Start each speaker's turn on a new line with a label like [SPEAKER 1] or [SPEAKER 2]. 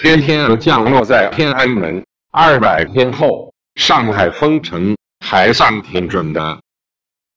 [SPEAKER 1] 黑天鹅降落在天安门二百天后上海封城还算挺准的。